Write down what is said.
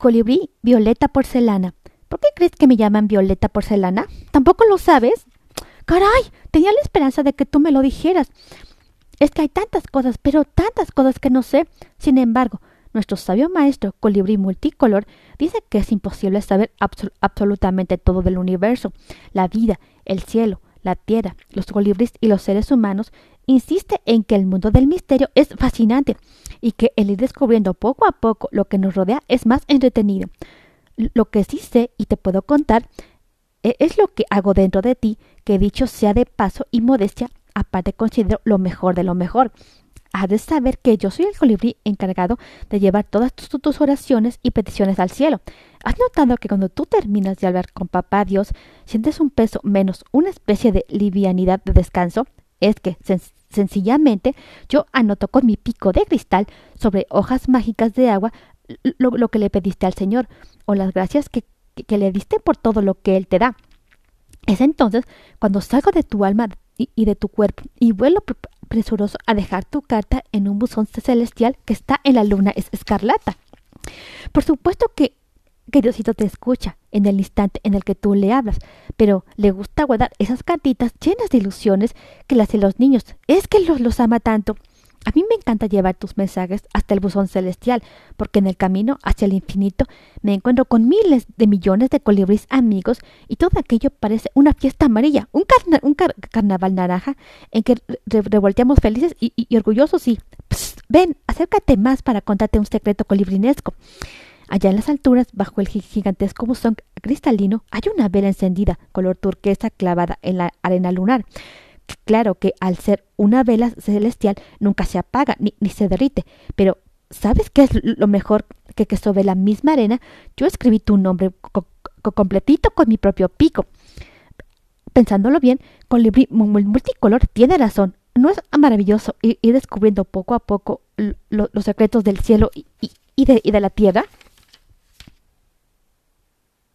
colibrí violeta porcelana. ¿Por qué crees que me llaman violeta porcelana? ¿Tampoco lo sabes? Caray, tenía la esperanza de que tú me lo dijeras. Es que hay tantas cosas, pero tantas cosas que no sé. Sin embargo, nuestro sabio maestro, colibrí multicolor, dice que es imposible saber absolutamente todo del universo, la vida, el cielo, la tierra, los colibríes y los seres humanos, insiste en que el mundo del misterio es fascinante y que el ir descubriendo poco a poco lo que nos rodea es más entretenido. Lo que sí sé y te puedo contar e-, es lo que hago dentro de ti, que dicho sea de paso y modestia, aparte considero lo mejor de lo mejor. Has de saber que yo soy el colibrí encargado de llevar todas tus, oraciones y peticiones al cielo. ¿Has notado que cuando tú terminas de hablar con papá Dios, sientes un peso menos una especie de livianidad de descanso? Es que sencillamente yo anoto con mi pico de cristal sobre hojas mágicas de agua lo, que le pediste al Señor o las gracias que, que le diste por todo lo que Él te da. Es entonces cuando salgo de tu alma y, de tu cuerpo y vuelo presuroso a dejar tu carta en un buzón celestial que está en la luna es escarlata. Por supuesto que, que Diosito te escucha en el instante en el que tú le hablas, pero le gusta guardar esas cartitas llenas de ilusiones que las de los niños. Es que los, los ama tanto. A mí me encanta llevar tus mensajes hasta el buzón celestial, porque en el camino hacia el infinito me encuentro con miles de millones de colibríes amigos y todo aquello parece una fiesta amarilla, un, carnaval naranja en que revolteamos felices y, orgullosos y... ven, acércate más para contarte un secreto colibrinesco. Allá en las alturas, bajo el gigantesco buzón cristalino, hay una vela encendida, color turquesa clavada en la arena lunar. Claro que al ser una vela celestial nunca se apaga ni, se derrite, pero ¿sabes qué es lo mejor? Que, sobre la misma arena yo escribí tu nombre completito con mi propio pico. Pensándolo bien, Colibrí multicolor tiene razón. ¿No es maravilloso ir, descubriendo poco a poco los secretos del cielo y de la tierra?